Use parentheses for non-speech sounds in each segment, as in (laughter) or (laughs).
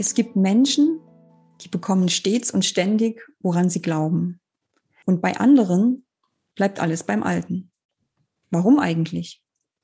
Es gibt Menschen, die bekommen stets und ständig, woran sie glauben. Und bei anderen bleibt alles beim Alten. Warum eigentlich?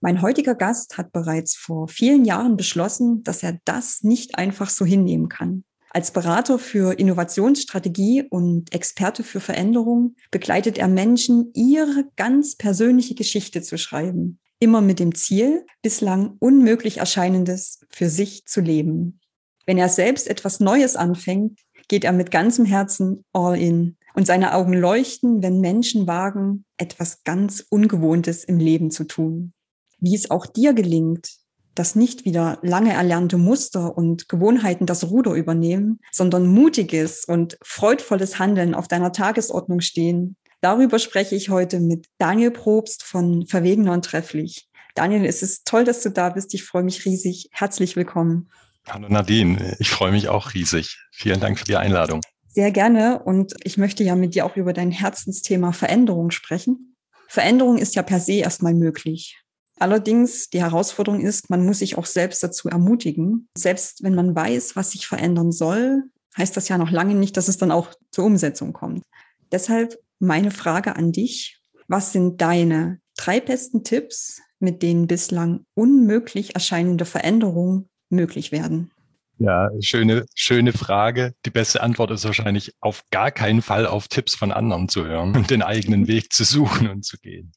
Mein heutiger Gast hat bereits vor vielen Jahren beschlossen, dass er das nicht einfach so hinnehmen kann. Als Berater für Innovationsstrategie und Experte für Veränderung begleitet er Menschen, ihre ganz persönliche Geschichte zu schreiben. Immer mit dem Ziel, bislang unmöglich erscheinendes für sich zu leben. Wenn er selbst etwas Neues anfängt, geht er mit ganzem Herzen all in. Und seine Augen leuchten, wenn Menschen wagen, etwas ganz Ungewohntes im Leben zu tun. Wie es auch dir gelingt, dass nicht wieder lange erlernte Muster und Gewohnheiten das Ruder übernehmen, sondern mutiges und freudvolles Handeln auf deiner Tagesordnung stehen. Darüber spreche ich heute mit Daniel Probst von Verwegener und Trefflich. Daniel, es ist toll, dass du da bist. Ich freue mich riesig. Herzlich willkommen. Hallo Nadine, ich freue mich auch riesig. Vielen Dank für die Einladung. Sehr gerne und ich möchte ja mit dir auch über dein Herzensthema Veränderung sprechen. Veränderung ist ja per se erstmal möglich. Allerdings die Herausforderung ist, man muss sich auch selbst dazu ermutigen. Selbst wenn man weiß, was sich verändern soll, heißt das ja noch lange nicht, dass es dann auch zur Umsetzung kommt. Deshalb meine Frage an dich. Was sind deine drei besten Tipps, mit denen bislang unmöglich erscheinende Veränderungen möglich werden? Ja, schöne, schöne Frage. Die beste Antwort ist wahrscheinlich auf gar keinen Fall auf Tipps von anderen zu hören und den eigenen Weg zu suchen und zu gehen.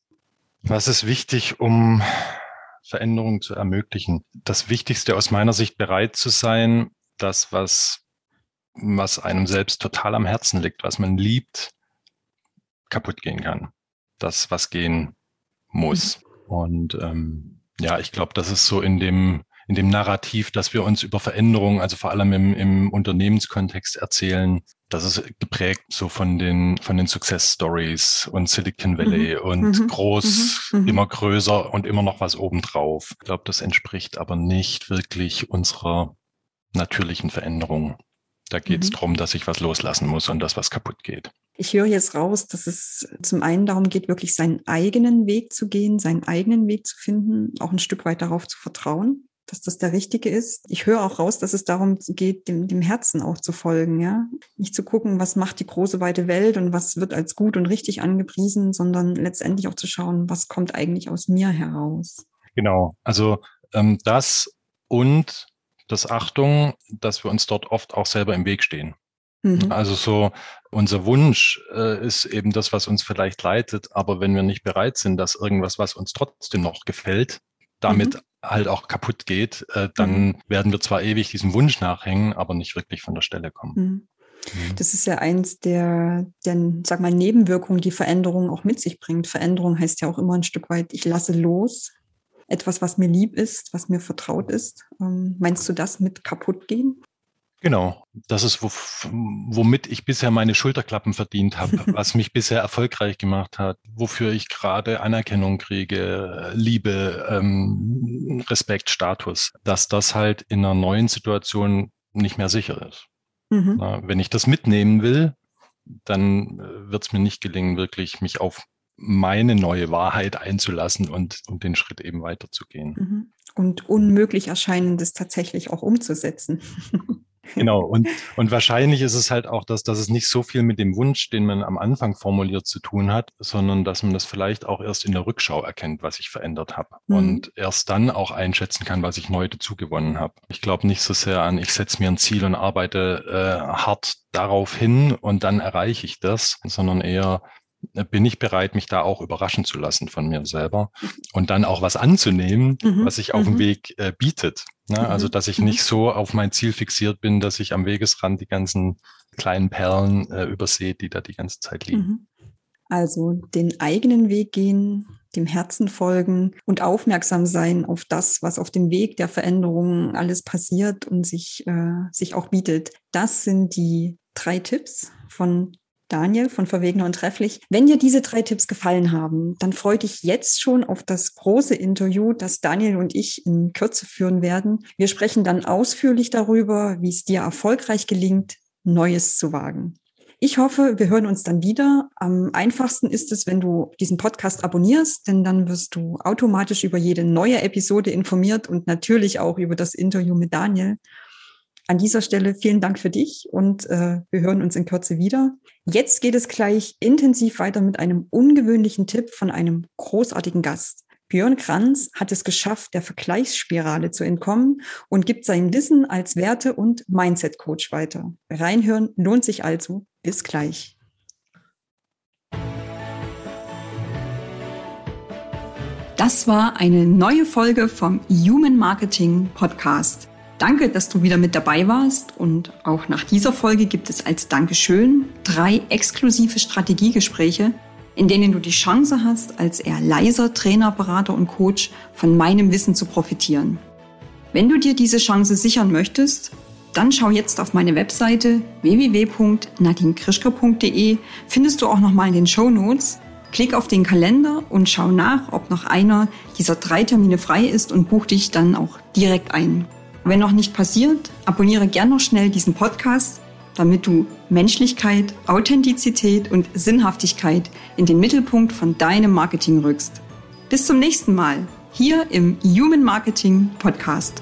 Was ist wichtig, um Veränderungen zu ermöglichen? Das Wichtigste aus meiner Sicht bereit zu sein, das, was, was einem selbst total am Herzen liegt, was man liebt, kaputt gehen kann. Das, was gehen muss. Mhm. Und ähm, ja, ich glaube, das ist so in dem in dem Narrativ, dass wir uns über Veränderungen, also vor allem im, im Unternehmenskontext erzählen, das ist geprägt so von den, von den Success Stories und Silicon Valley mhm. und mhm. groß, mhm. mhm. immer größer und immer noch was obendrauf. Ich glaube, das entspricht aber nicht wirklich unserer natürlichen Veränderung. Da geht es mhm. darum, dass ich was loslassen muss und dass was kaputt geht. Ich höre jetzt raus, dass es zum einen darum geht, wirklich seinen eigenen Weg zu gehen, seinen eigenen Weg zu finden, auch ein Stück weit darauf zu vertrauen dass das der richtige ist. Ich höre auch raus, dass es darum geht, dem, dem Herzen auch zu folgen, ja. Nicht zu gucken, was macht die große weite Welt und was wird als gut und richtig angepriesen, sondern letztendlich auch zu schauen, was kommt eigentlich aus mir heraus. Genau. Also ähm, das und das Achtung, dass wir uns dort oft auch selber im Weg stehen. Mhm. Also so unser Wunsch äh, ist eben das, was uns vielleicht leitet, aber wenn wir nicht bereit sind, dass irgendwas, was uns trotzdem noch gefällt, damit mhm halt auch kaputt geht, äh, dann mhm. werden wir zwar ewig diesem Wunsch nachhängen, aber nicht wirklich von der Stelle kommen. Mhm. mhm. Das ist ja eins der, der, sag mal, Nebenwirkungen, die Veränderung auch mit sich bringt. Veränderung heißt ja auch immer ein Stück weit, ich lasse los. Etwas, was mir lieb ist, was mir vertraut ist. Ähm, meinst du das mit kaputt gehen? Genau, das ist, womit ich bisher meine Schulterklappen verdient habe, (laughs) was mich bisher erfolgreich gemacht hat, wofür ich gerade Anerkennung kriege, Liebe, ähm, Respekt, Status, dass das halt in einer neuen Situation nicht mehr sicher ist. Mhm. Na, wenn ich das mitnehmen will, dann äh, wird es mir nicht gelingen, wirklich mich auf meine neue Wahrheit einzulassen und, und den Schritt eben weiterzugehen. Mhm. Und unmöglich erscheinendes tatsächlich auch umzusetzen. (laughs) Genau, und, und wahrscheinlich ist es halt auch, dass, dass es nicht so viel mit dem Wunsch, den man am Anfang formuliert, zu tun hat, sondern dass man das vielleicht auch erst in der Rückschau erkennt, was ich verändert habe. Mhm. Und erst dann auch einschätzen kann, was ich neu dazugewonnen habe. Ich glaube nicht so sehr an, ich setze mir ein Ziel und arbeite äh, hart darauf hin und dann erreiche ich das, sondern eher, bin ich bereit, mich da auch überraschen zu lassen von mir selber und dann auch was anzunehmen, mhm. was sich auf dem mhm. Weg äh, bietet. Ne? Mhm. Also, dass ich mhm. nicht so auf mein Ziel fixiert bin, dass ich am Wegesrand die ganzen kleinen Perlen äh, übersehe, die da die ganze Zeit liegen. Mhm. Also den eigenen Weg gehen, dem Herzen folgen und aufmerksam sein auf das, was auf dem Weg der Veränderung alles passiert und sich, äh, sich auch bietet. Das sind die drei Tipps von Daniel von Verwegener und Trefflich. Wenn dir diese drei Tipps gefallen haben, dann freue dich jetzt schon auf das große Interview, das Daniel und ich in Kürze führen werden. Wir sprechen dann ausführlich darüber, wie es dir erfolgreich gelingt, Neues zu wagen. Ich hoffe, wir hören uns dann wieder. Am einfachsten ist es, wenn du diesen Podcast abonnierst, denn dann wirst du automatisch über jede neue Episode informiert und natürlich auch über das Interview mit Daniel. An dieser Stelle vielen Dank für dich und äh, wir hören uns in Kürze wieder. Jetzt geht es gleich intensiv weiter mit einem ungewöhnlichen Tipp von einem großartigen Gast. Björn Kranz hat es geschafft, der Vergleichsspirale zu entkommen und gibt sein Wissen als Werte- und Mindset-Coach weiter. Reinhören lohnt sich also. Bis gleich. Das war eine neue Folge vom Human Marketing Podcast. Danke, dass du wieder mit dabei warst und auch nach dieser Folge gibt es als Dankeschön drei exklusive Strategiegespräche, in denen du die Chance hast, als eher leiser Trainer, Berater und Coach von meinem Wissen zu profitieren. Wenn du dir diese Chance sichern möchtest, dann schau jetzt auf meine Webseite www.nadinekrischker.de, findest du auch nochmal in den Show Notes. Klick auf den Kalender und schau nach, ob noch einer dieser drei Termine frei ist und buch dich dann auch direkt ein. Wenn noch nicht passiert, abonniere gern noch schnell diesen Podcast damit du Menschlichkeit, Authentizität und Sinnhaftigkeit in den Mittelpunkt von deinem Marketing rückst. Bis zum nächsten Mal hier im Human Marketing Podcast.